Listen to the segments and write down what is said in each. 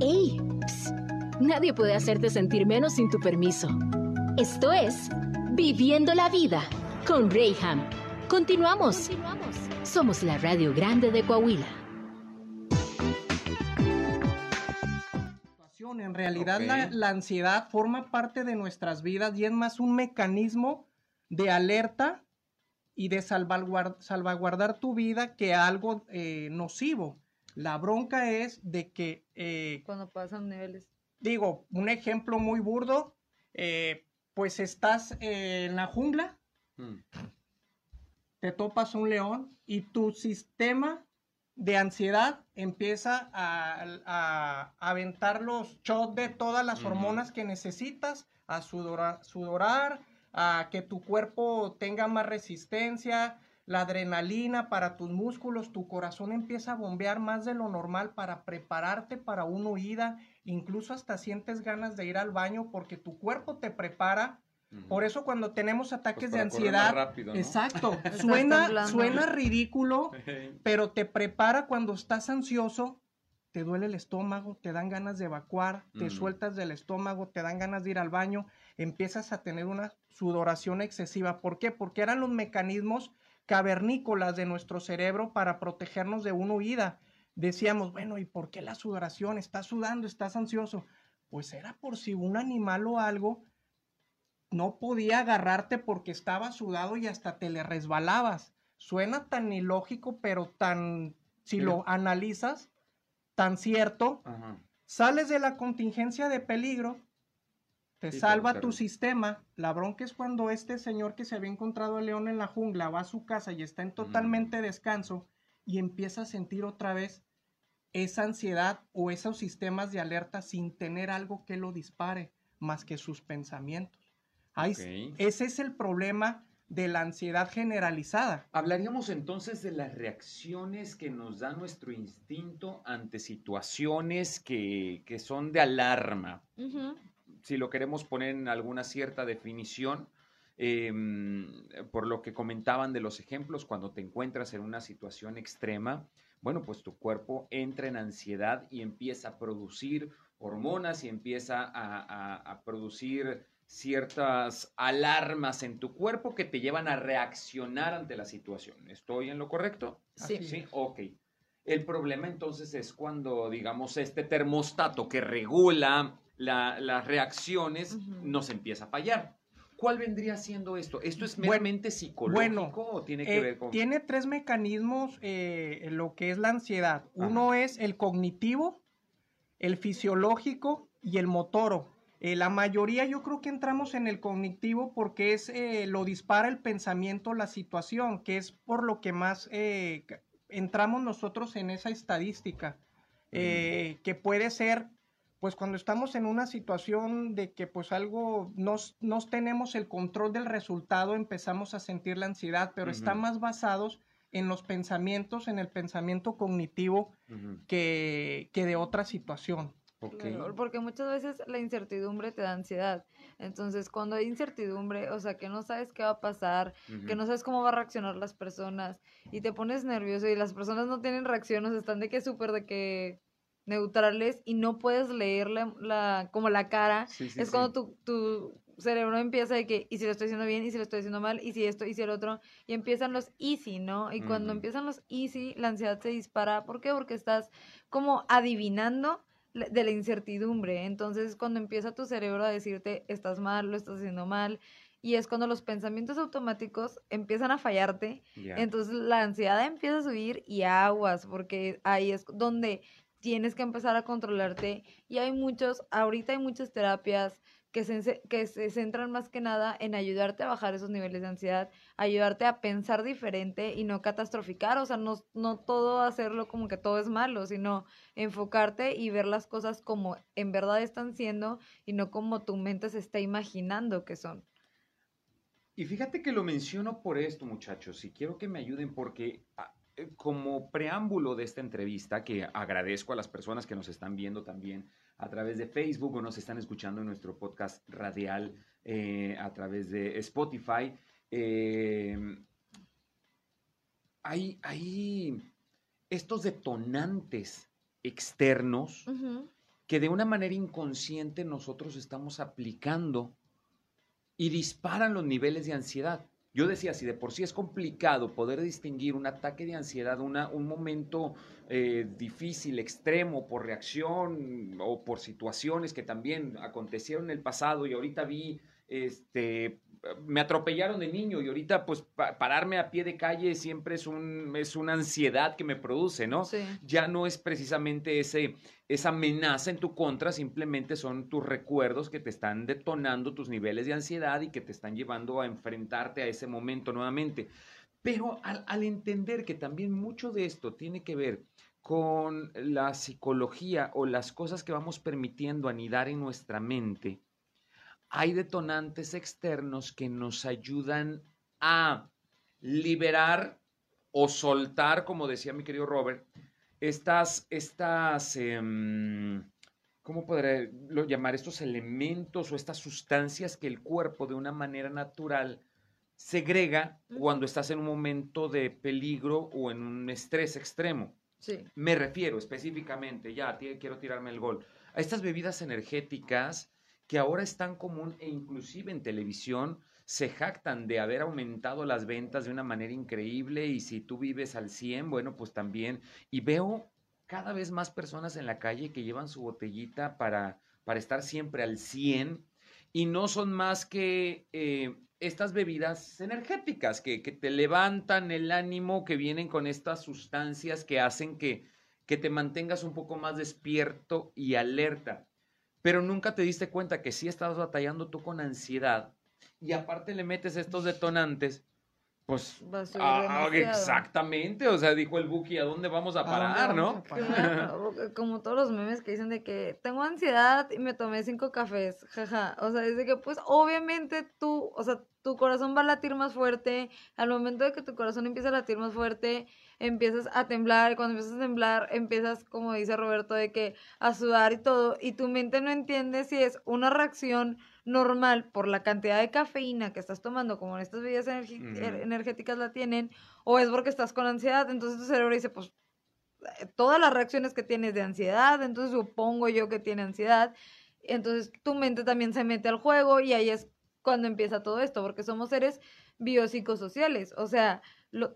¡Ey! Psst. Nadie puede hacerte sentir menos sin tu permiso. Esto es Viviendo la Vida con Rayham. Continuamos. Somos la Radio Grande de Coahuila. En realidad la, la ansiedad forma parte de nuestras vidas y es más un mecanismo de alerta y de salvaguard- salvaguardar tu vida que algo eh, nocivo. La bronca es de que, eh, Cuando pasan niveles. digo, un ejemplo muy burdo, eh, pues estás eh, en la jungla, Mm. te topas un león y tu sistema de ansiedad empieza a, a- a aventar los shots de todas las hormonas que necesitas, a sudora- sudorar, a que tu cuerpo tenga más resistencia, la adrenalina para tus músculos, tu corazón empieza a bombear más de lo normal para prepararte para una huida, incluso hasta sientes ganas de ir al baño porque tu cuerpo te prepara. Por eso cuando tenemos ataques de Pues correr más ansiedad, rápido, ¿no? exacto, suena, suena ridículo, pero te prepara cuando estás ansioso, te duele el estómago, te dan ganas de evacuar, te Mm. sueltas del estómago, te dan ganas de ir al baño, empiezas a tener una sudoración excesiva. ¿Por qué? Porque eran los mecanismos cavernícolas de nuestro cerebro para protegernos de una huida. Decíamos, bueno, ¿y por qué la sudoración? Estás sudando, estás ansioso. Pues era por si un animal o algo no podía agarrarte porque estaba sudado y hasta te le resbalabas. Suena tan ilógico, pero tan, si lo analizas, tan cierto. Ajá. Sales de la contingencia de peligro, te Sí, salva tu sistema. La bronca es cuando este señor que se había encontrado al león en la jungla va a su casa y está en totalmente descanso y empieza a sentir otra vez esa ansiedad o esos sistemas de alerta sin tener algo que lo dispare más que sus pensamientos. Ahí. Ese es el problema de la ansiedad generalizada. Hablaríamos entonces de las reacciones que nos da nuestro instinto ante situaciones que, que son de alarma. Ujú. Si lo queremos poner en alguna cierta definición, em, por lo que comentaban de los ejemplos, cuando te encuentras en una situación extrema, bueno, pues tu cuerpo entra en ansiedad y empieza a producir hormonas y empieza a, a- a producir ciertas alarmas en tu cuerpo que te llevan a reaccionar ante la situación. ¿Estoy en lo correcto? Sí. Sí, ok. El problema entonces es cuando, digamos, este termostato que regula la- las reacciones Ujú. nos empieza a fallar. ¿Cuál vendría siendo esto? ¿Esto es Bueno, meramente psicológico bueno, o tiene que Eh, ver con... Tiene tres mecanismos eh, lo que es la ansiedad. Uno es el cognitivo, el fisiológico y el motoro. Eh, la mayoría yo creo que entramos en el cognitivo porque es lo dispara el pensamiento, la situación, que es por lo que más entramos nosotros en esa estadística, eh, que puede ser pues cuando estamos en una situación de que pues algo nos, nos tenemos el control del resultado, empezamos a sentir la ansiedad, pero está Ujú. más basados en los pensamientos, en el pensamiento cognitivo Ujú, que, que de otra situación. ok. Claro, porque muchas veces la incertidumbre te da ansiedad. Entonces, cuando hay incertidumbre, o sea, que no sabes qué va a pasar, que Ujú. no sabes cómo va a reaccionar las personas y te pones nervioso y las personas no tienen reacciones, están de que súper de que neutrales y no puedes leer la, la- como la cara. Sí, sí, es sí. cuando tu, tu cerebro empieza de que, y si lo estoy haciendo bien, y si lo estoy haciendo mal, y si esto, y si el otro, y empiezan los easy, ¿no? Y cuando Ujú. empiezan los easy, la ansiedad se dispara. ¿Por qué? Porque estás como adivinando de la incertidumbre. Entonces, cuando empieza tu cerebro a decirte, estás mal, lo estás haciendo mal, y es cuando los pensamientos automáticos empiezan a fallarte, Ya. entonces la ansiedad empieza a subir y aguas, porque ahí es donde tienes que empezar a controlarte. Y hay muchos, ahorita hay muchas terapias que se, que se centran más que nada en ayudarte a bajar esos niveles de ansiedad, ayudarte a pensar diferente y no catastroficar, o sea, no, no todo hacerlo como que todo es malo, sino enfocarte y ver las cosas como en verdad están siendo y no como tu mente se está imaginando que son. Y fíjate que lo menciono por esto, muchachos, y quiero que me ayuden porque ah, como preámbulo de esta entrevista, que agradezco a las personas que nos están viendo también a través de Facebook o nos están escuchando en nuestro podcast radial eh, a través de Spotify, eh, hay, hay estos detonantes externos que de una manera inconsciente nosotros estamos aplicando y disparan los niveles de ansiedad. Yo decía, si de por sí es complicado poder distinguir un ataque de ansiedad, una, un momento eh, difícil, extremo, por reacción o por situaciones que también acontecieron en el pasado y ahorita vi este, me atropellaron de niño y ahorita pues pararme a pie de calle siempre es, un, es una ansiedad que me produce, ¿no? Sí. Ya no es precisamente ese, esa amenaza en tu contra, simplemente son tus recuerdos que te están detonando tus niveles de ansiedad y que te están llevando a enfrentarte a ese momento nuevamente. Pero al, al entender que también mucho de esto tiene que ver con la psicología o las cosas que vamos permitiendo anidar en nuestra mente, hay detonantes externos que nos ayudan a liberar o soltar, como decía mi querido Robert, estas, estas, eh, ¿cómo podré llamar? Estos elementos o estas sustancias que el cuerpo de una manera natural segrega cuando estás en un momento de peligro o en un estrés extremo. Sí. Me refiero específicamente, ya quiero tirarme el gol, a estas bebidas energéticas que ahora es tan común e inclusive en televisión se jactan de haber aumentado las ventas de una manera increíble y si tú vives al 100, bueno, pues también. Y veo cada vez más personas en la calle que llevan su botellita para, para estar siempre al 100 y no son más que eh, estas bebidas energéticas que, que, te levantan el ánimo, que vienen con estas sustancias que hacen que, que te mantengas un poco más despierto y alerta pero nunca te diste cuenta que sí estabas batallando tú con ansiedad y aparte le metes estos detonantes, pues ah, exactamente, o sea, dijo el Buki, ¿a dónde vamos a parar, no? Como todos los memes que dicen de que tengo ansiedad y me tomé cinco cafés, jaja, o sea, dice que pues obviamente tú, o sea, tu corazón va a latir más fuerte, al momento de que tu corazón empieza a latir más fuerte, empiezas a temblar, y cuando empiezas a temblar, empiezas, como dice Roberto, de que a sudar y todo, y tu mente no entiende si es una reacción normal por la cantidad de cafeína que estás tomando, como en estas bebidas energéticas la tienen, o es porque estás con ansiedad, entonces tu cerebro dice, pues eh, todas las reacciones que tienes de ansiedad, entonces supongo yo que tiene ansiedad, entonces tu mente también se mete al juego y ahí es cuando empieza todo esto, porque somos seres biopsicosociales, o sea,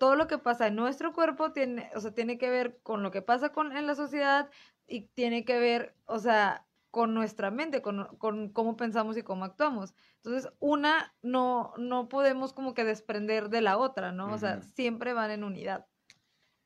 todo lo que pasa en nuestro cuerpo tiene, o sea, tiene que ver con lo que pasa con, en la sociedad y tiene que ver, o sea, con nuestra mente, con, con, cómo pensamos y cómo actuamos. Entonces, una no, no podemos como que desprender de la otra, ¿no? O sea, siempre van en unidad.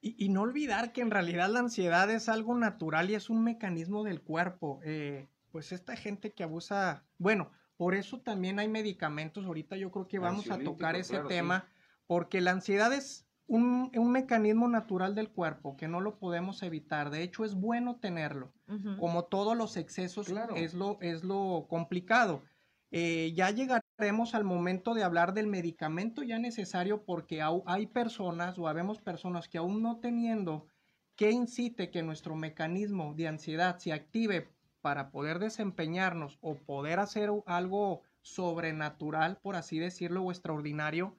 Y, y, no olvidar que en realidad la ansiedad es algo natural y es un mecanismo del cuerpo. Eh, pues esta gente que abusa, bueno, por eso también hay medicamentos. Ahorita yo creo que vamos a tocar ese tema porque la ansiedad es un, mecanismo natural del cuerpo que no lo podemos evitar. De hecho, es bueno tenerlo. Como todos los excesos, es, lo, es lo complicado. Eh, ya llegaremos al momento de hablar del medicamento ya necesario porque hay personas o habemos personas que aún no teniendo que incite que nuestro mecanismo de ansiedad se active para poder desempeñarnos o poder hacer algo sobrenatural, por así decirlo, o extraordinario,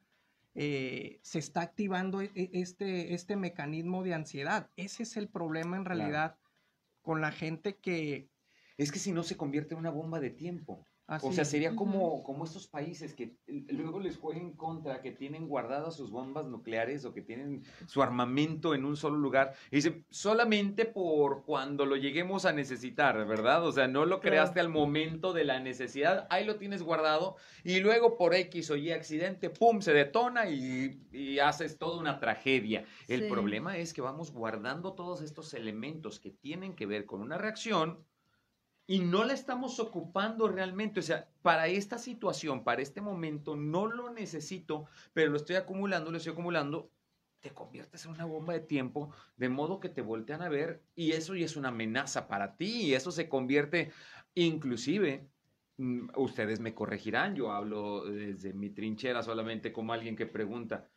eh, se está activando e, e, este, este mecanismo de ansiedad. Ese es el problema en realidad con la gente que... Es que si no se convierte en una bomba de tiempo o sea, sería como, como estos países que luego les jueguen contra, que tienen guardadas sus bombas nucleares o que tienen su armamento en un solo lugar. Y dicen, solamente por cuando lo lleguemos a necesitar, ¿verdad? O sea, no lo creaste al momento de la necesidad, ahí lo tienes guardado y luego por X o Y accidente, ¡pum!, se detona y, y haces toda una tragedia. El problema es que vamos guardando todos estos elementos que tienen que ver con una reacción y no la estamos ocupando realmente. O sea, para esta situación, para este momento, no lo necesito, pero lo estoy acumulando, lo estoy acumulando. Te conviertes en una bomba de tiempo, de modo que te voltean a ver y eso ya es una amenaza para ti y eso se convierte, inclusive, mm, ustedes me corregirán, yo hablo desde mi trinchera solamente como alguien que pregunta,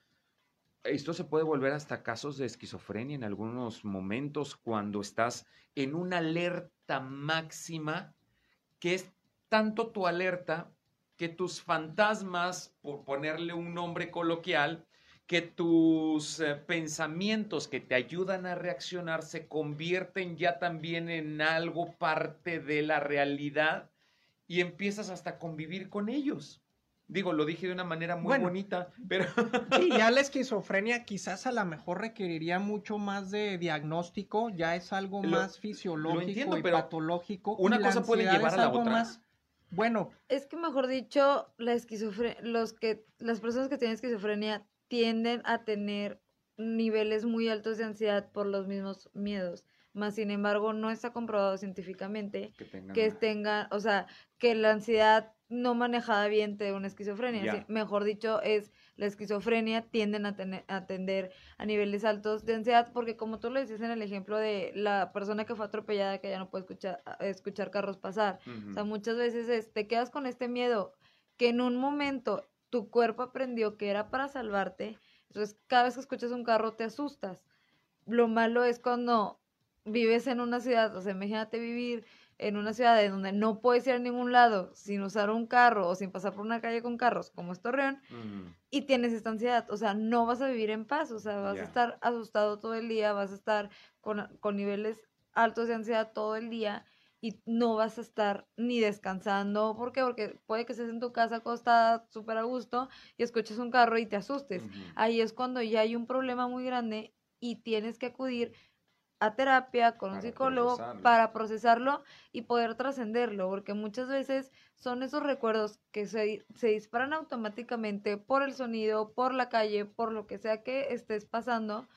esto se puede volver hasta casos de esquizofrenia en algunos momentos cuando estás en una alerta máxima que es tanto tu alerta que tus fantasmas, por ponerle un nombre coloquial, que tus eh, pensamientos que te ayudan a reaccionar se convierten ya también en algo parte de la realidad y empiezas hasta a convivir con ellos. Digo, lo dije de una manera muy Bueno. bonita, pero Sí, ya la esquizofrenia quizás a lo mejor requeriría mucho más de diagnóstico, ya es algo Lo- más fisiológico entiendo, y pero patológico. una y cosa puede llevar a la algo otra. más- bueno, Es que mejor dicho, la esquizofrenia, los que, las personas que tienen esquizofrenia tienden a tener niveles muy altos de ansiedad por los mismos miedos. Más sin embargo, no está comprobado científicamente que tengan que tenga, o sea, que la ansiedad no manejada bien te dé una esquizofrenia. Sí, mejor dicho, es la esquizofrenia tienden a, tener, a tender a niveles altos de ansiedad, porque como tú lo decías en el ejemplo de la persona que fue atropellada, que ya no puede escuchar, escuchar carros pasar. Ujú. O sea, muchas veces es, te quedas con este miedo que en un momento tu cuerpo aprendió que era para salvarte. Entonces, cada vez que escuchas un carro te asustas. Lo malo es cuando vives en una ciudad, o sea, imagínate vivir en una ciudad en donde no puedes ir a ningún lado sin usar un carro o sin pasar por una calle con carros, como es Torreón, y tienes esta ansiedad, o sea, no vas a vivir en paz, o sea, vas a estar asustado todo el día, vas a estar con, con niveles altos de ansiedad todo el día y no vas a estar ni descansando. ¿Por qué? Porque puede que estés en tu casa acostada súper a gusto y escuches un carro y te asustes. Ahí es cuando ya hay un problema muy grande y tienes que acudir a terapia con un psicólogo procesarlo. para procesarlo y poder trascenderlo, porque muchas veces son esos recuerdos que se, se disparan automáticamente por el sonido, por la calle, por lo que sea que estés pasando,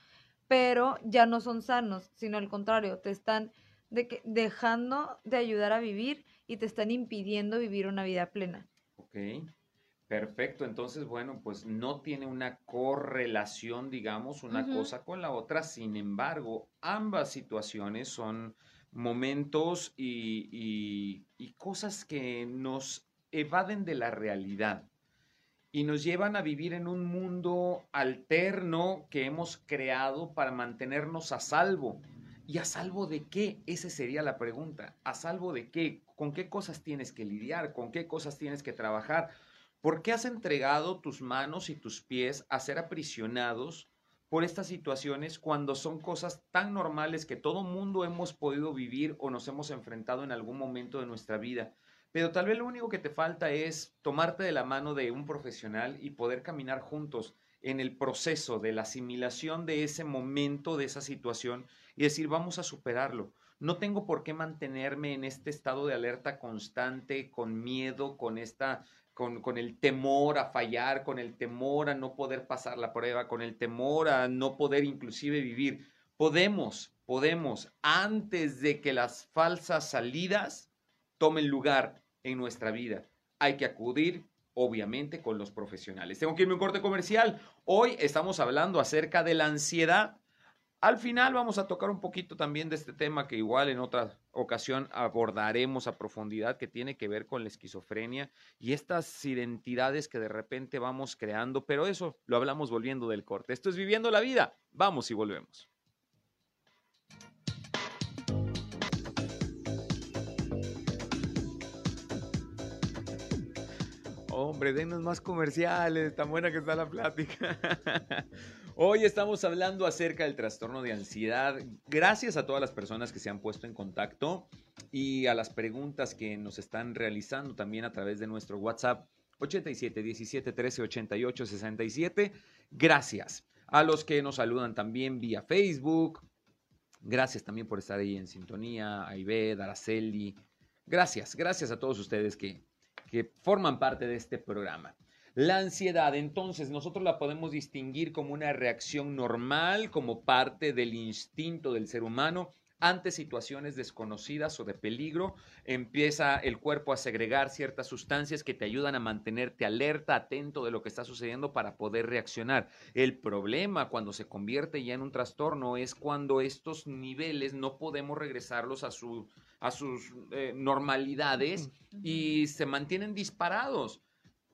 pero ya no son sanos, sino al contrario, te están de que, dejando de ayudar a vivir y te están impidiendo vivir una vida plena. Perfecto. Entonces, bueno, pues no tiene una correlación, digamos, una cosa con la otra. Sin embargo, ambas situaciones son momentos y, y- y cosas que nos evaden de la realidad y nos llevan a vivir en un mundo alterno que hemos creado para mantenernos a salvo. ¿Y a salvo de qué? Esa sería la pregunta. ¿A salvo de qué? ¿Con qué cosas tienes que lidiar? ¿Con qué cosas tienes que trabajar? ¿Por qué has entregado tus manos y tus pies a ser aprisionados por estas situaciones cuando son cosas tan normales que todo mundo hemos podido vivir o nos hemos enfrentado en algún momento de nuestra vida? Pero tal vez lo único que te falta es tomarte de la mano de un profesional y poder caminar juntos en el proceso de la asimilación de ese momento, de esa situación, y decir, vamos a superarlo. No tengo por qué mantenerme en este estado de alerta constante, con miedo, con esta, con, con el temor a fallar, con el temor a no poder pasar la prueba, con el temor a no poder inclusive vivir. Podemos, podemos, antes de que las falsas salidas tomen lugar en nuestra vida. Hay que acudir, obviamente, con los profesionales. Tengo que irme a un corte comercial. Hoy estamos hablando acerca de la ansiedad. Al final vamos a tocar un poquito también de este tema que igual en otra ocasión abordaremos a profundidad, que tiene que ver con la esquizofrenia y estas identidades que de repente vamos creando, pero eso lo hablamos volviendo del corte. Esto es viviendo la vida. Vamos y volvemos. Hombre, denos más comerciales, tan buena que está la plática. Hoy estamos hablando acerca del trastorno de ansiedad. Gracias a todas las personas que se han puesto en contacto y a las preguntas que nos están realizando también a través de nuestro WhatsApp 87 17 13 88 67. Gracias. A los que nos saludan también vía Facebook. Gracias también por estar ahí en sintonía. A Ived, Araceli. Gracias, gracias a todos ustedes que, que forman parte de este programa. La ansiedad, entonces, nosotros la podemos distinguir como una reacción normal, como parte del instinto del ser humano ante situaciones desconocidas o de peligro. Empieza el cuerpo a segregar ciertas sustancias que te ayudan a mantenerte alerta, atento de lo que está sucediendo para poder reaccionar. El problema cuando se convierte ya en un trastorno es cuando estos niveles no podemos regresarlos a, su, a sus eh, normalidades y se mantienen disparados.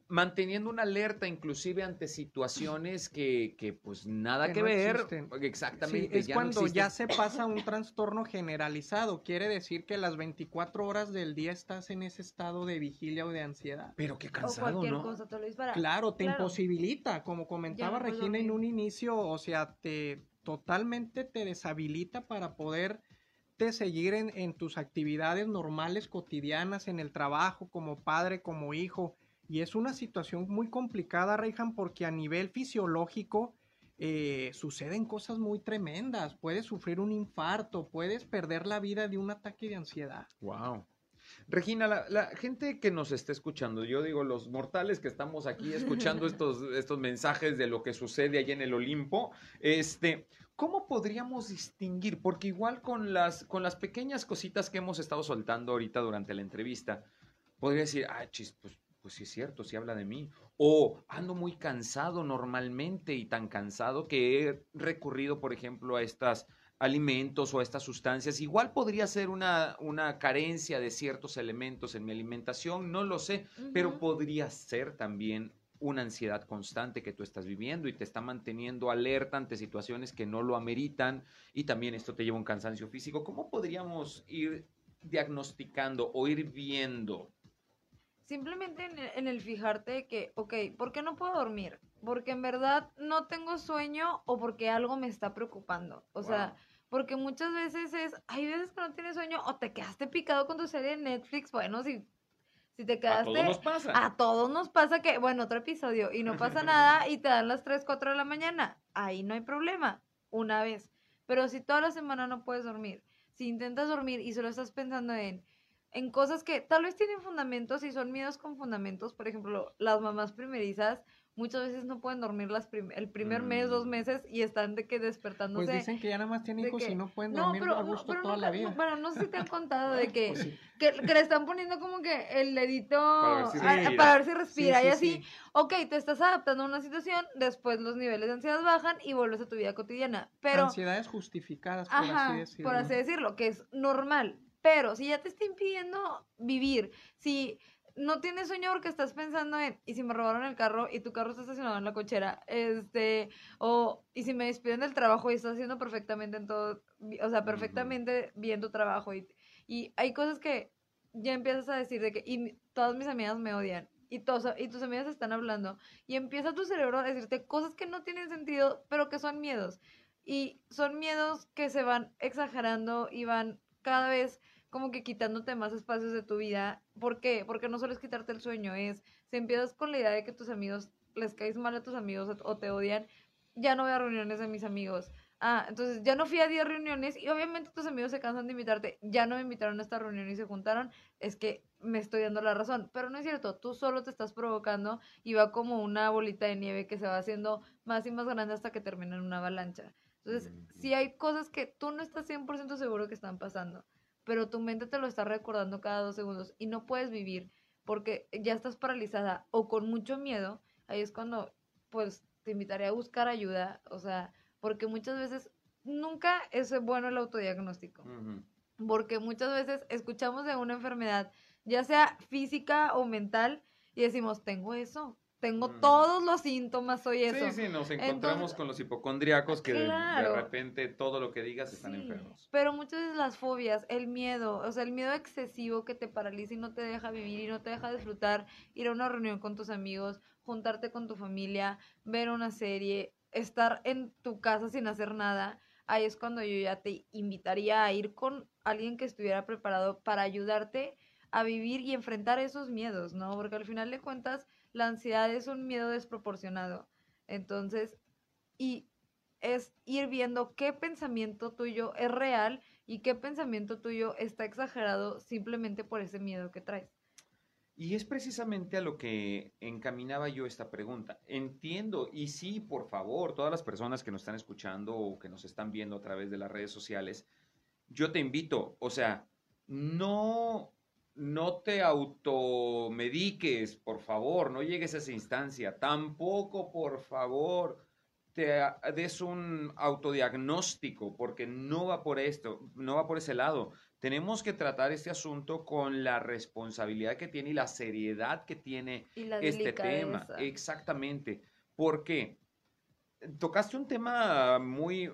Manteniendo una alerta inclusive ante situaciones que, que pues nada que, Que no ver. existen. Exactamente. Sí, es ya no cuando ya se pasa un trastorno generalizado. Quiere decir que las 24 horas del día estás en ese estado de vigilia o de ansiedad. Pero qué O cansado, cualquier ¿no? cosa te lo dispara. Claro, te claro. imposibilita, como comentaba Regina en un inicio, o sea, te totalmente te deshabilita para poder te seguir en, en tus actividades normales, cotidianas, en el trabajo, como padre, como hijo. Y es una situación muy complicada, Reihan, porque a nivel fisiológico eh, suceden cosas muy tremendas. Puedes sufrir un infarto, puedes perder la vida de un ataque de ansiedad. Wow. Regina, la, la gente que nos está escuchando, yo digo, los mortales que estamos aquí escuchando estos, estos mensajes de lo que sucede allá en el Olimpo, este, ¿cómo podríamos distinguir? Porque igual con las, con las pequeñas cositas que hemos estado soltando ahorita durante la entrevista, podría decir, ah, chis, pues, pues sí es cierto, sí habla de mí. O ando muy cansado normalmente y tan cansado que he recurrido, por ejemplo, a estas alimentos o a estas sustancias. Igual podría ser una, una carencia de ciertos elementos en mi alimentación, no lo sé, pero podría ser también una ansiedad constante que tú estás viviendo y te está manteniendo alerta ante situaciones que no lo ameritan y también esto te lleva a un cansancio físico. ¿Cómo podríamos ir diagnosticando o ir viendo? Simplemente en el, en el fijarte que, ok, ¿por qué no puedo dormir? Porque en verdad no tengo sueño o porque algo me está preocupando. O sea, porque muchas veces es, hay veces que no tienes sueño o te quedaste picado con tu serie de Netflix. Bueno, si, si te A quedaste... todos nos pasa. A todos nos pasa que, bueno, otro episodio y no pasa nada y te dan las 3, 4 de la mañana. Ahí no hay problema, una vez. Pero si toda la semana no puedes dormir, si intentas dormir y solo estás pensando en, en cosas que tal vez tienen fundamentos y son miedos con fundamentos, por ejemplo, las mamás primerizas muchas veces no pueden dormir las prim- el primer mes, dos Mm. meses y están de que despertándose. Pues dicen que ya nada más tienen de hijos que- y no pueden no, dormir pero, a no, gusto pero toda nunca- la vida. no, bueno, no sé si te han contado de que, Pues sí. que, que le están poniendo como que el dedito Para ver si a- respira. para ver si Sí, respira sí, y así. sí. Ok, te estás adaptando a una situación, después los niveles de ansiedad bajan y vuelves a tu vida cotidiana. Pero, Ansiedades justificadas, por ajá, así decirlo. por así decirlo, que es normal. Pero si ya te está impidiendo vivir, si no tienes sueño porque estás pensando en, y si me robaron el carro y tu carro está estacionado en la cochera, este, o, y si me despiden del trabajo y estás haciendo perfectamente en todo, o sea, perfectamente bien tu trabajo y, y hay cosas que ya empiezas a decir de que, y todas mis amigas me odian. Y, todos, y tus amigas están hablando. Y empieza tu cerebro a decirte cosas que no tienen sentido, pero que son miedos. Y son miedos que se van exagerando y van cada vez como que quitándote más espacios de tu vida. ¿Por qué? Porque no solo es quitarte el sueño, es si empiezas con la idea de que tus amigos les caes mal a tus amigos o- te odian, ya no voy a reuniones de mis amigos. Ah, entonces ya no fui a 10 reuniones y obviamente tus amigos se cansan de invitarte. Ya no me invitaron a esta reunión y se juntaron. Es que me estoy dando la razón. Pero no es cierto, tú solo te estás provocando y va como una bolita de nieve que se va haciendo más y más grande hasta que termina en una avalancha. Entonces, si hay cosas que tú no estás 100% seguro que están pasando, pero tu mente te lo está recordando cada dos segundos y no puedes vivir porque ya estás paralizada o con mucho miedo, ahí es cuando, pues, te invitaré a buscar ayuda, o sea, porque muchas veces nunca es bueno el autodiagnóstico, Ujú. porque muchas veces escuchamos de una enfermedad, ya sea física o mental, y decimos, tengo eso, tengo Mm. todos los síntomas, soy eso. Sí, sí, nos encontramos Entonces- con los hipocondriacos que de- repente todo lo que digas están Sí, enfermos. Pero muchas veces las fobias, el miedo, o sea, el miedo excesivo que te paraliza y no te deja vivir y no te deja disfrutar, ir a una reunión con tus amigos, juntarte con tu familia, ver una serie, estar en tu casa sin hacer nada, ahí es cuando yo ya te invitaría a ir con alguien que estuviera preparado para ayudarte a vivir y enfrentar esos miedos, ¿no? Porque al final de cuentas, la ansiedad es un miedo desproporcionado. Entonces, y es ir viendo qué pensamiento tuyo es real y qué pensamiento tuyo está exagerado simplemente por ese miedo que traes. Y es precisamente a lo que encaminaba yo esta pregunta. Entiendo, y sí, por favor, todas las personas que nos están escuchando o que nos están viendo a través de las redes sociales, yo te invito, o sea, no, no te automediques, por favor, no llegues a esa instancia. Tampoco, por favor, te des un autodiagnóstico, porque no va por esto, no va por ese lado. Tenemos que tratar este asunto con la responsabilidad que tiene y la seriedad que tiene Y la este tema. Exactamente. ¿Por qué? Tocaste un tema muy...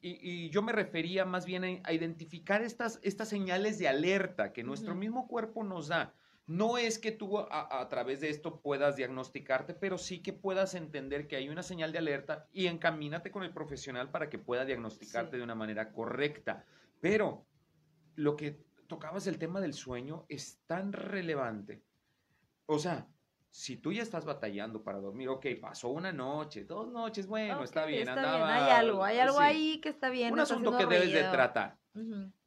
Y, y yo me refería más bien a, a identificar estas, estas señales de alerta que nuestro mismo cuerpo nos da. No es que tú a, a través de esto puedas diagnosticarte, pero sí que puedas entender que hay una señal de alerta y encamínate con el profesional para que pueda diagnosticarte Sí. de una manera correcta. Pero lo que tocabas el tema del sueño es tan relevante. O sea, si tú ya estás batallando para dormir, ok, pasó una noche, dos noches, bueno, está bien, está andaba. Hay algo, hay algo sí, ahí que está bien. Un asunto que debes de tratar.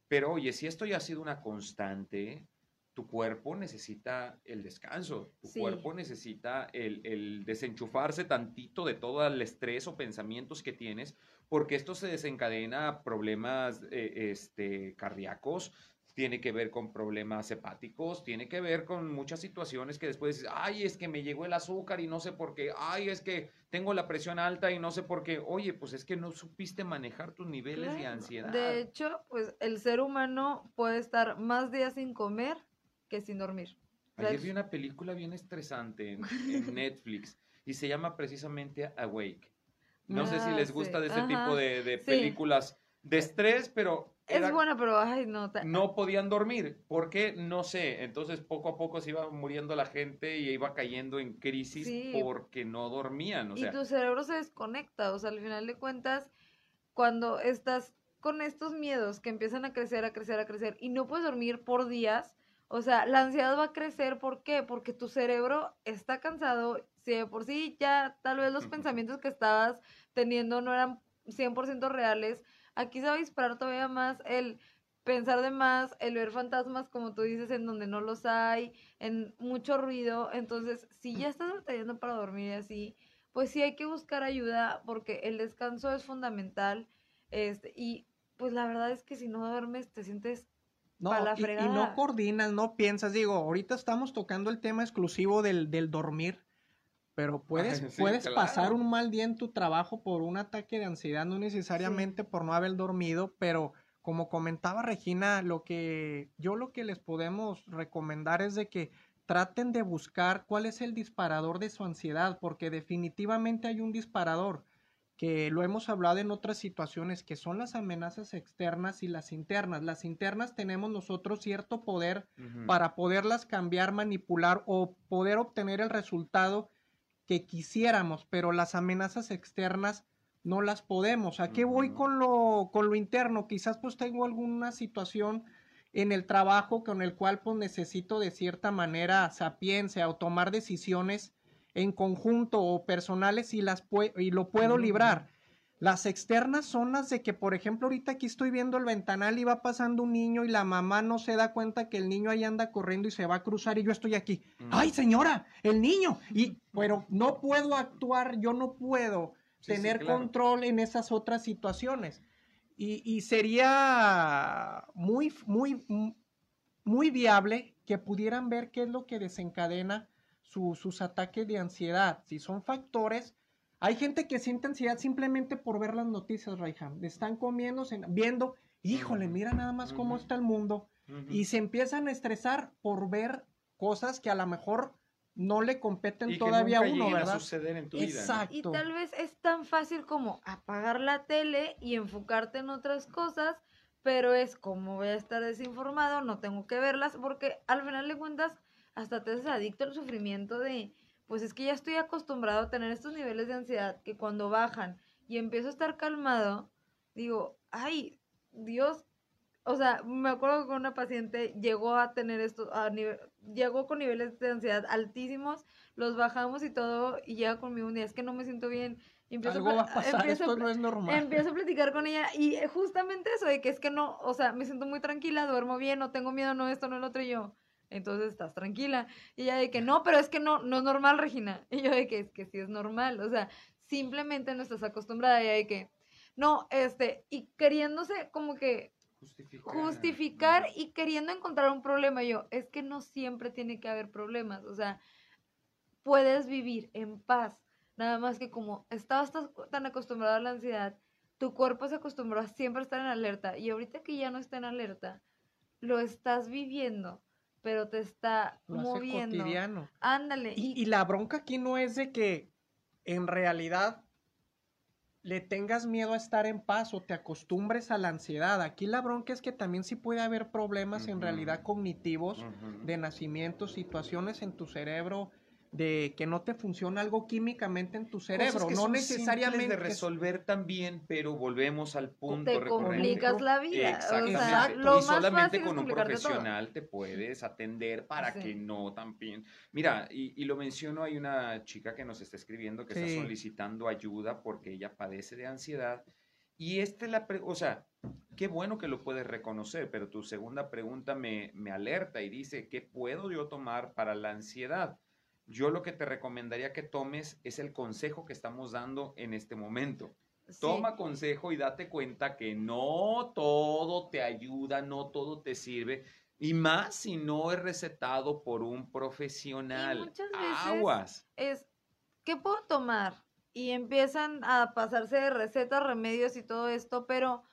Pero oye, si esto ya ha sido una constante, tu cuerpo necesita el descanso, tu Sí. cuerpo necesita el, el desenchufarse tantito de todo el estrés o pensamientos que tienes, porque esto se desencadena a problemas eh, este, cardíacos, tiene que ver con problemas hepáticos, tiene que ver con muchas situaciones que después dices, ay, es que me llegó el azúcar y no sé por qué, ay, es que tengo la presión alta y no sé por qué, oye, pues es que no supiste manejar tus niveles de ansiedad. De hecho, pues el ser humano puede estar más días sin comer que sin dormir. Ayer vi una película bien estresante en, en Netflix y se llama precisamente Awake. No sé si Ah, les gusta sí. de ese Ajá. tipo de, de Sí. películas de estrés, pero Es buena, pero ay, no. no podían dormir. ¿Por qué? No sé. Entonces poco a poco se iba muriendo la gente y iba cayendo en crisis Sí. porque no dormían. O y sea, tu cerebro se desconecta. O sea, al final de cuentas, cuando estás con estos miedos que empiezan a crecer, a crecer, a crecer y no puedes dormir por días, o sea, la ansiedad va a crecer. ¿Por qué? Porque tu cerebro está cansado. Si de por sí ya tal vez los pensamientos que estabas teniendo no eran 100% reales, aquí se va a disparar todavía más el pensar de más, el ver fantasmas, como tú dices, en donde no los hay, en mucho ruido. Entonces, si ya estás batallando para dormir y así, pues sí hay que buscar ayuda porque el descanso es fundamental. Este, y pues la verdad es que si no duermes, te sientes No, Pa' la y- y, no coordinas, no piensas. Digo, ahorita estamos tocando el tema exclusivo del, del dormir, pero puedes, Ay, sí, puedes claro. pasar un mal día en tu trabajo por un ataque de ansiedad, no necesariamente por no haber dormido, pero como comentaba Regina, lo que yo lo que les podemos recomendar es de que traten de buscar cuál es el disparador de su ansiedad, porque definitivamente hay un disparador que lo hemos hablado en otras situaciones, que son las amenazas externas y las internas. Las internas tenemos nosotros cierto poder para poderlas cambiar, manipular o poder obtener el resultado que quisiéramos, pero las amenazas externas no las podemos. ¿A qué voy con lo, con lo interno? Quizás pues tengo alguna situación en el trabajo con el cual pues necesito de cierta manera sapiencia o tomar decisiones en conjunto o personales y las y lo puedo librar. Las externas son las de que, por ejemplo, ahorita aquí estoy viendo el ventanal y va pasando un niño y la mamá no se da cuenta que el niño ahí anda corriendo y se va a cruzar y yo estoy aquí. Mm. ¡Ay, señora! ¡El niño! Y, pero no puedo actuar, yo no puedo Sí, sí, tener claro. control en esas otras situaciones. Y, y sería muy, muy, muy viable que pudieran ver qué es lo que desencadena su- sus ataques de ansiedad. Si son factores, hay gente que siente ansiedad simplemente por ver las noticias, Raiham. Están comiendo, viendo, híjole, mira nada más cómo está el mundo. Y se empiezan a estresar por ver cosas que a lo mejor no le competen Y que todavía a nunca uno, ¿verdad? a suceder en tu vida. ¿no? Exacto. Y tal vez es tan fácil como apagar la tele y enfocarte en otras cosas, pero es como voy a estar desinformado, no tengo que verlas, porque al final de cuentas hasta te haces adicto al sufrimiento de, pues es que ya estoy acostumbrado a tener estos niveles de ansiedad que cuando bajan y empiezo a estar calmado, digo, ay, Dios, o sea, me acuerdo que una paciente llegó a tener esto, a llegó con niveles de ansiedad altísimos, los bajamos y todo, y llega conmigo un día, es que no me siento bien. Y empiezo, Algo pla- va a pasar, empiezo a esto no es normal. empiezo a platicar con ella, y justamente eso, de que es que no, o sea, me siento muy tranquila, duermo bien, no tengo miedo, no esto, no el otro, y yo, entonces estás tranquila. Y ella de que no, pero es que no, no es normal, Regina. Y yo de que es que sí es normal, o sea, simplemente no estás acostumbrada, y ella de que, no, este, y queriéndose como que Justificar. justificar y queriendo encontrar un problema. Yo, es que no siempre tiene que haber problemas, o sea, puedes vivir en paz. Nada más que como estabas tan acostumbrado a la ansiedad, tu cuerpo se acostumbró a siempre estar en alerta y ahorita que ya no está en alerta, lo estás viviendo, pero te está Lo hace moviendo. cotidiano. Ándale. Y, Y, la bronca aquí no es de que en realidad le tengas miedo a estar en paz o te acostumbres a la ansiedad. Aquí la bronca es que también sí puede haber problemas en realidad cognitivos de nacimiento, situaciones en tu cerebro de que no te funciona algo químicamente en tu Cosas cerebro, que no son necesariamente de resolver también, pero volvemos al punto te recurrente. complicas la vida. Exactamente. O sea, lo y más solamente con un todo. profesional te puedes atender para Sí. que no también. Mira, y, y lo menciono, hay una chica que nos está escribiendo que Sí. está solicitando ayuda porque ella padece de ansiedad. Y esta es la, o sea, qué bueno que lo puedes reconocer, pero tu segunda pregunta me, me alerta y dice, ¿qué puedo yo tomar para la ansiedad? Yo lo que te recomendaría que tomes es el consejo que estamos dando en este momento. Sí. Toma consejo y date cuenta que no todo te ayuda, no todo te sirve. Y más si no es recetado por un profesional. muchas veces- Aguas. es, ¿qué puedo tomar? Y empiezan a pasarse de recetas, remedios y todo esto, pero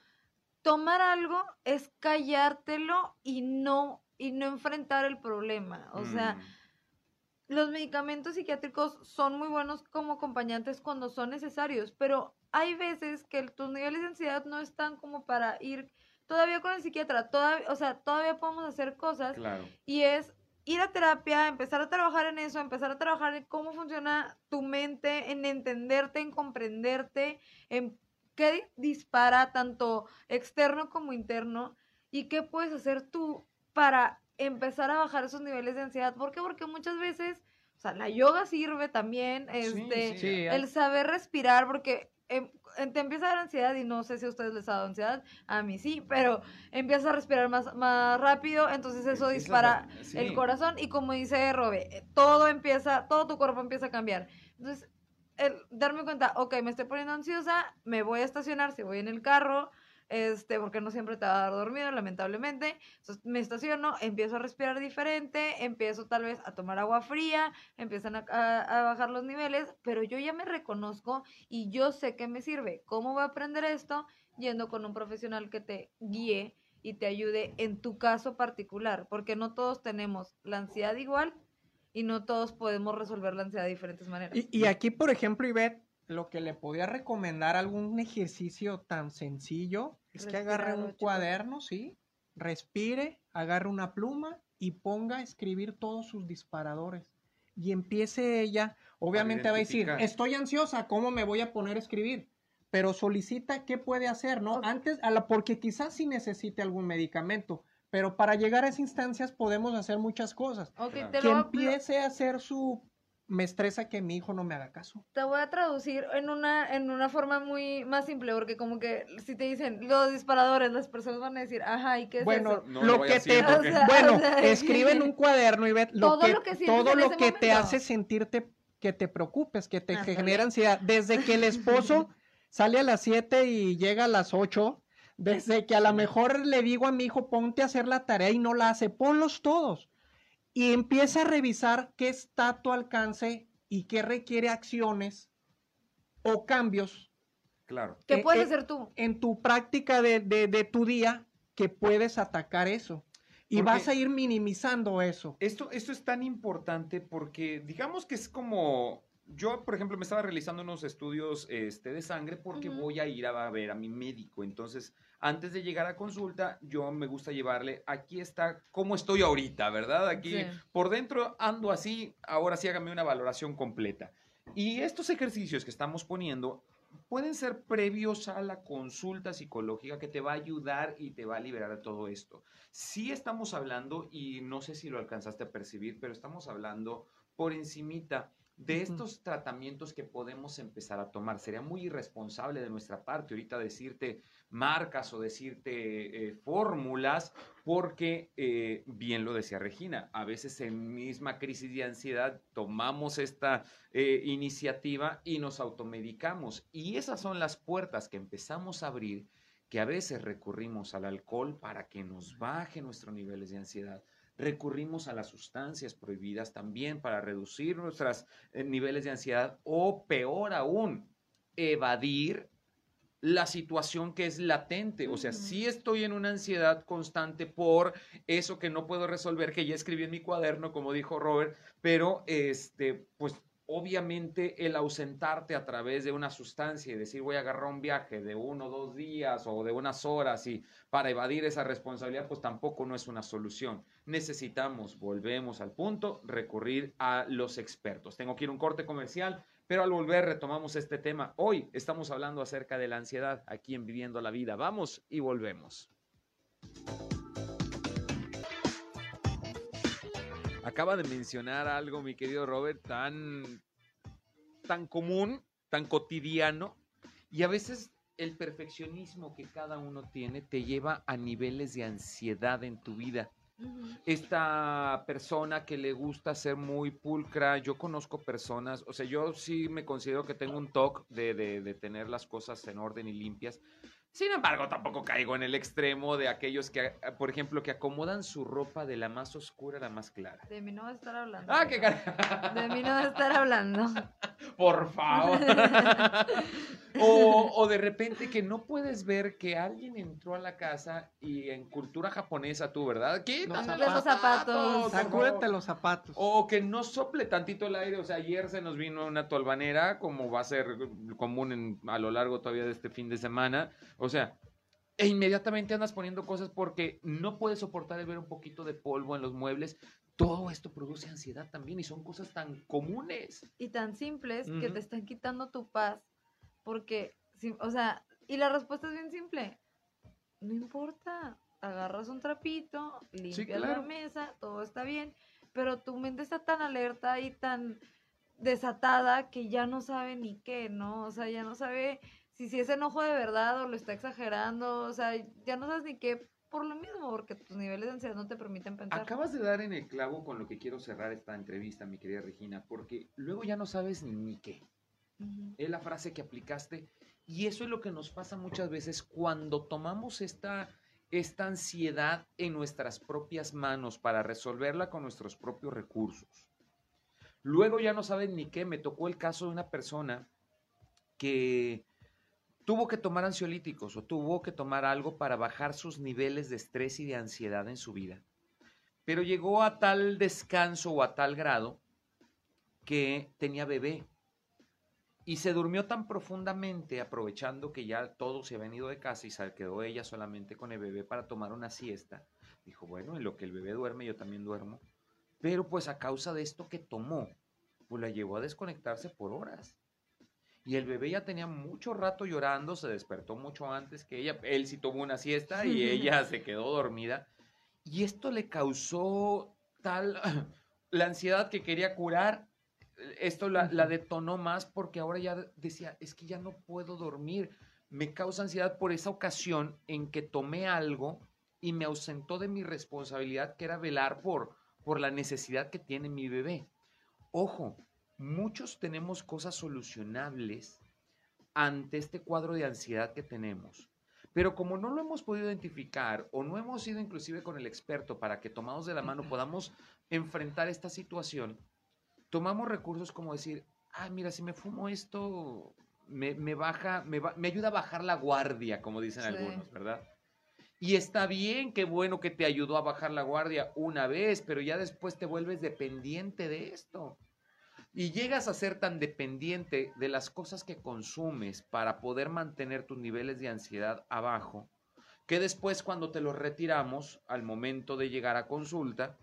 tomar algo es callártelo y no, y no enfrentar el problema. O sea, Mm, los medicamentos psiquiátricos son muy buenos como acompañantes cuando son necesarios, pero hay veces que tus niveles de ansiedad no están como para ir todavía con el psiquiatra, todavía, o sea, todavía podemos hacer cosas claro. y es ir a terapia, empezar a trabajar en eso, empezar a trabajar en cómo funciona tu mente, en entenderte, en comprenderte, en qué dispara tanto externo como interno y qué puedes hacer tú para empezar a bajar esos niveles de ansiedad. ¿Por qué? Porque muchas veces, o sea, la yoga sirve también, Sí, este, sí. el saber respirar, porque em, te empieza a dar ansiedad y no sé si a ustedes les ha dado ansiedad, a mí sí, pero empiezas a respirar más, más rápido, entonces eso dispara sí. el corazón y como dice Robe, eh, todo empieza, todo tu cuerpo empieza a cambiar. Entonces, el darme cuenta, ok, me estoy poniendo ansiosa, me voy a estacionar si voy en el carro, este, porque no siempre te va a dar dormido, lamentablemente. Me estaciono, empiezo a respirar diferente, empiezo tal vez a tomar agua fría, empiezan a, a- a bajar los niveles, pero yo ya me reconozco y yo sé que me sirve. ¿Cómo voy a aprender esto? Yendo con un profesional que te guíe y te ayude en tu caso particular, porque no todos tenemos la ansiedad igual y no todos podemos resolver la ansiedad de diferentes maneras. Y, y aquí, por ejemplo, Ivette, lo que le podía recomendar algún ejercicio tan sencillo es que agarre un cuaderno, ¿sí? Respire, agarre una pluma y ponga a escribir todos sus disparadores. Y empiece ella, obviamente va a decir, estoy ansiosa, ¿cómo me voy a poner a escribir? Pero solicita qué puede hacer, ¿no? Antes, a la, porque quizás sí necesite algún medicamento, pero para llegar a esas instancias podemos hacer muchas cosas. Ok, Claro. te, Que empiece a hacer su... Me estresa que mi hijo no me haga caso. te voy a traducir en una, en una forma muy más simple, porque como que si te dicen los disparadores, las personas van a decir, ajá, ¿y qué es Bueno, eso? No lo que te, porque- O sea, bueno, o sea, escribe en un cuaderno y ve lo Todo que, lo que todo lo que te hace sentirte que te preocupes, que te que Ándale. genera ansiedad. Desde que el esposo sale a las 7 y llega a las 8, desde que a lo mejor le digo a mi hijo, ponte a hacer la tarea y no la hace, ponlos todos. Y empieza a revisar qué está a tu alcance y qué requiere acciones o cambios Claro. ¿Qué eh, puedes eh, hacer tú? en tu práctica de, de- de tu día que puedes atacar eso. Y Porque- vas a ir minimizando eso. Esto, esto es tan importante porque digamos que es como, yo por ejemplo me estaba realizando unos estudios este, de sangre porque voy a ir a ver a mi médico. Entonces, antes de llegar a consulta, yo me gusta llevarle, aquí está cómo estoy ahorita, ¿verdad? Aquí Sí. por dentro ando así, ahora sí hágame una valoración completa. Y estos ejercicios que estamos poniendo pueden ser previos a la consulta psicológica que te va a ayudar y te va a liberar de todo esto. Sí estamos hablando, y no sé si lo alcanzaste a percibir, pero estamos hablando por encimita de estos tratamientos que podemos empezar a tomar. Sería muy irresponsable de nuestra parte ahorita decirte marcas o decirte eh, fórmulas, porque eh, bien lo decía Regina, a veces en misma crisis de ansiedad tomamos esta eh, iniciativa y nos automedicamos. Y esas son las puertas que empezamos a abrir, que a veces recurrimos al alcohol para que nos baje nuestros niveles de ansiedad. Recurrimos a las sustancias prohibidas también para reducir nuestros eh, niveles de ansiedad o peor aún, evadir la situación que es latente. O sea, si estoy en una ansiedad constante por eso que no puedo resolver, que ya escribí en mi cuaderno, como dijo Robert, pero este, pues obviamente el ausentarte a través de una sustancia y decir voy a agarrar un viaje de uno o dos días o de unas horas y para evadir esa responsabilidad, pues tampoco no es una solución. Necesitamos, volvemos al punto, recurrir a los expertos. Tengo que ir a un corte comercial. Pero al volver retomamos este tema. Hoy estamos hablando acerca de la ansiedad aquí en Viviendo la Vida. Vamos y volvemos. Acaba de mencionar algo, mi querido Robert, tan, tan común, tan cotidiano, y a veces el perfeccionismo que cada uno tiene te lleva a niveles de ansiedad en tu vida. Esta persona que le gusta ser muy pulcra, yo conozco personas, o sea, yo sí me considero que tengo un toque de, de, de tener las cosas en orden y limpias, sin embargo, tampoco caigo en el extremo de aquellos que, por ejemplo, que acomodan su ropa de la más oscura a la más clara. De mí no va a estar hablando. Ah, qué De mí no va a estar hablando. Por favor. o, o, de repente que no puedes ver que alguien entró a la casa y en cultura japonesa tú, ¿verdad? Quítate los zapatos. Sacúdete los zapatos. O que no sople tantito el aire. O sea, ayer se nos vino una tolvanera, como va a ser común en, a lo largo todavía de este fin de semana. O sea, e inmediatamente andas poniendo cosas porque no puedes soportar el ver un poquito de polvo en los muebles. Todo esto produce ansiedad también y son cosas tan comunes. Y tan simples que te están quitando tu paz. Porque, o sea, y la respuesta es bien simple. No importa, agarras un trapito, limpias la mesa, todo está bien, pero tu mente está tan alerta y tan desatada que ya no sabe ni qué, ¿no? O sea, ya no sabe si, si es enojo de verdad o lo está exagerando, o sea, ya no sabes ni qué por lo mismo, porque tus niveles de ansiedad no te permiten pensar. Acabas de dar en el clavo con lo que quiero cerrar esta entrevista, mi querida Regina, porque luego ya no sabes ni qué. Es la frase que aplicaste y eso es lo que nos pasa muchas veces cuando tomamos esta, esta ansiedad en nuestras propias manos para resolverla con nuestros propios recursos. Luego ya no sabes ni qué. Me tocó el caso de una persona que tuvo que tomar ansiolíticos o tuvo que tomar algo para bajar sus niveles de estrés y de ansiedad en su vida. Pero llegó a tal descanso o a tal grado que tenía bebé. Y se durmió tan profundamente, aprovechando que ya todos se habían ido de casa y se quedó ella solamente con el bebé para tomar una siesta. Dijo, bueno, en lo que el bebé duerme, yo también duermo. Pero pues a causa de esto que tomó, pues la llevó a desconectarse por horas. Y el bebé ya tenía mucho rato llorando, se despertó mucho antes que ella. Él sí tomó una siesta y ella se quedó dormida. Y esto le causó tal la ansiedad que quería curar. Esto la, la detonó más porque ahora ya decía, es que ya no puedo dormir. Me causa ansiedad por esa ocasión en que tomé algo y me ausentó de mi responsabilidad, que era velar por, por la necesidad que tiene mi bebé. Ojo, muchos tenemos cosas solucionables ante este cuadro de ansiedad que tenemos. Pero como no lo hemos podido identificar o no hemos ido inclusive con el experto para que tomados de la mano podamos enfrentar esta situación, tomamos recursos como decir, ah, mira, si me fumo esto, me, baja, me, me, ayuda a bajar la guardia, como dicen algunos, ¿verdad? Y está bien, qué bueno que te ayudó a bajar la guardia una vez, pero ya después te vuelves dependiente de esto. Y llegas a ser tan dependiente de las cosas que consumes para poder mantener tus niveles de ansiedad abajo, que después cuando te los retiramos, al momento de llegar a consulta,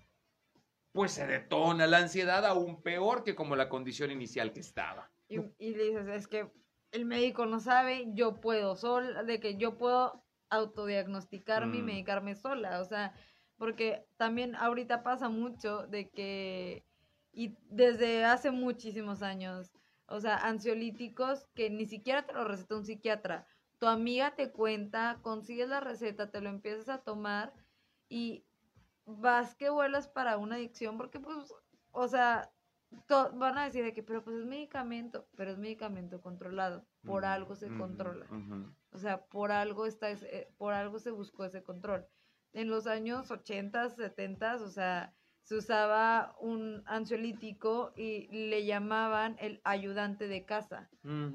pues se detona la ansiedad aún peor que como la condición inicial que estaba. Y, dices, es que el médico no sabe, yo puedo sol, de que yo puedo autodiagnosticarme y mm. medicarme sola, o sea, porque también ahorita pasa mucho de que y desde hace muchísimos años. O sea, ansiolíticos que ni siquiera te lo receta un psiquiatra. Tu amiga te cuenta, consigues la receta, te lo empiezas a tomar y vas que vuelas para una adicción porque pues, o sea, van a decir de que, pero pues es medicamento, pero es medicamento controlado, por algo se controla. O sea, por algo está, ese, por algo se buscó ese control. en los años 80, 70, o sea, se usaba un ansiolítico y le llamaban el ayudante de casa.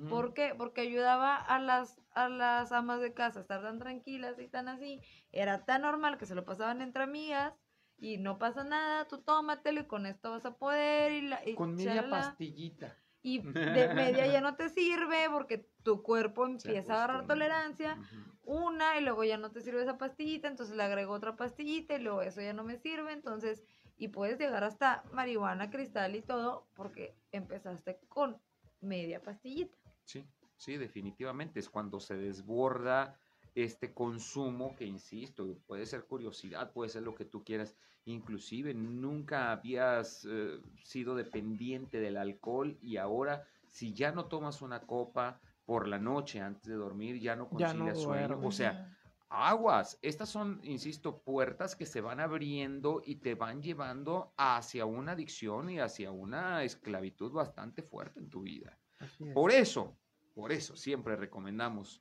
¿Por qué? Porque ayudaba a las, a las amas de casa estar tan tranquilas y tan así. Era tan normal que se lo pasaban entre amigas y no pasa nada, tú tómatelo y con esto vas a poder. Y, la, y Con media chalala. pastillita. Y de media ya no te sirve porque tu cuerpo empieza a agarrar tolerancia. Una y luego ya no te sirve esa pastillita, entonces le agrego otra pastillita y luego eso ya no me sirve, entonces, y puedes llegar hasta marihuana, cristal y todo porque empezaste con media pastillita. Sí, sí, definitivamente. Es cuando se desborda este consumo que, insisto, puede ser curiosidad, puede ser lo que tú quieras. Inclusive nunca habías eh, sido dependiente del alcohol y ahora si ya no tomas una copa por la noche antes de dormir, ya no Ya no concilias sueño. O sea, aguas. Estas son, insisto, puertas que se van abriendo y te van llevando hacia una adicción y hacia una esclavitud bastante fuerte en tu vida. Es. Por eso, por eso siempre recomendamos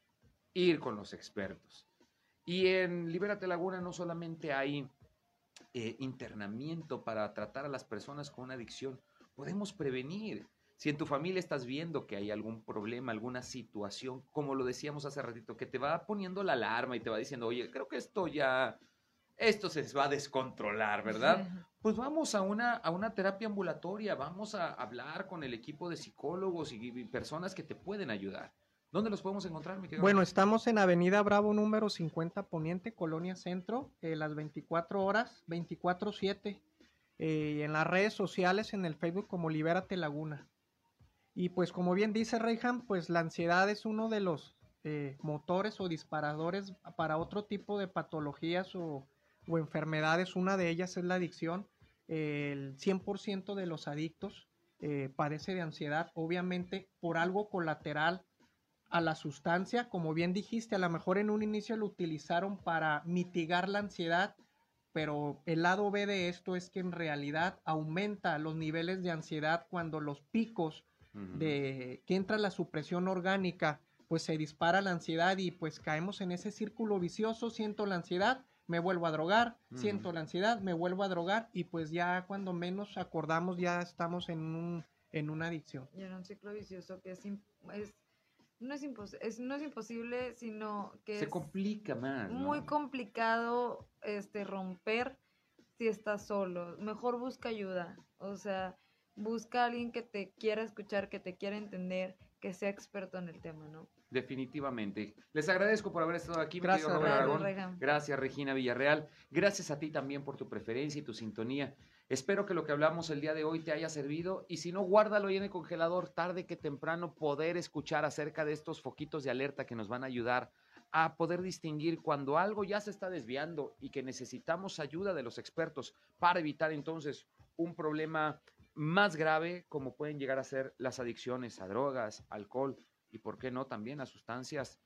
ir con los expertos. Y en Libérate Laguna no solamente hay eh, internamiento para tratar a las personas con una adicción, podemos prevenir. Si en tu familia estás viendo que hay algún problema, alguna situación, como lo decíamos hace ratito, que te va poniendo la alarma y te va diciendo, oye, creo que esto ya, esto se va a descontrolar, ¿verdad? Pues vamos a una, a una terapia ambulatoria, vamos a hablar con el equipo de psicólogos y, y personas que te pueden ayudar. ¿Dónde los podemos encontrar, mi querido? Bueno, estamos en Avenida Bravo número 50 Poniente, Colonia Centro, eh, las 24 horas, 24/7, eh, y en las redes sociales, en el Facebook como Libérate Laguna. Y pues como bien dice Reyhan, pues la ansiedad es uno de los eh, motores o disparadores para otro tipo de patologías o, o enfermedades. Una de ellas es la adicción. El 100% de los adictos eh, padece de ansiedad, obviamente por algo colateral a la sustancia, como bien dijiste, a lo mejor en un inicio lo utilizaron para mitigar la ansiedad, pero el lado B de esto es que en realidad aumenta los niveles de ansiedad cuando los picos de que entra la supresión orgánica, pues se dispara la ansiedad y pues caemos en ese círculo vicioso, siento la ansiedad, me vuelvo a drogar, siento la ansiedad, me vuelvo a drogar y pues ya cuando menos acordamos ya estamos en un en una adicción. Y era un ciclo vicioso que es, no, es impos- es- no es imposible, sino que Se es complica más. ¿no? muy complicado este romper si estás solo. Mejor busca ayuda. O sea, busca a alguien que te quiera escuchar, que te quiera entender, que sea experto en el tema, ¿no? Definitivamente. Les agradezco por haber estado aquí, mi Gracias, querido Robert Raúl. Aragón. Gracias, Regina Villarreal. Gracias a ti también por tu preferencia y tu sintonía. Espero que lo que hablamos el día de hoy te haya servido y si no, guárdalo ahí en el congelador tarde que temprano poder escuchar acerca de estos foquitos de alerta que nos van a ayudar a poder distinguir cuando algo ya se está desviando y que necesitamos ayuda de los expertos para evitar entonces un problema más grave como pueden llegar a ser las adicciones a drogas, alcohol y por qué no también a sustancias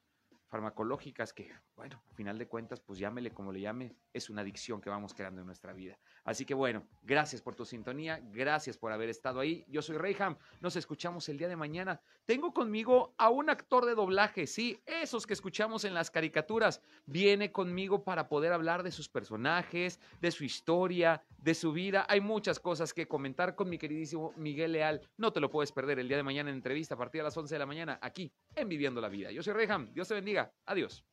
farmacológicas que, bueno, a final de cuentas, pues llámele como le llame, es una adicción que vamos creando en nuestra vida. Así que bueno, gracias por tu sintonía, gracias por haber estado ahí. Yo soy Reyham, nos escuchamos el día de mañana. Tengo conmigo a un actor de doblaje, sí, esos que escuchamos en las caricaturas. Viene conmigo para poder hablar de sus personajes, de su historia, de su vida. Hay muchas cosas que comentar con mi queridísimo Miguel Leal. No te lo puedes perder el día de mañana en entrevista a partir de las 11 de la mañana aquí en Viviendo la Vida. Yo soy Reyham, Dios te bendiga. Adiós.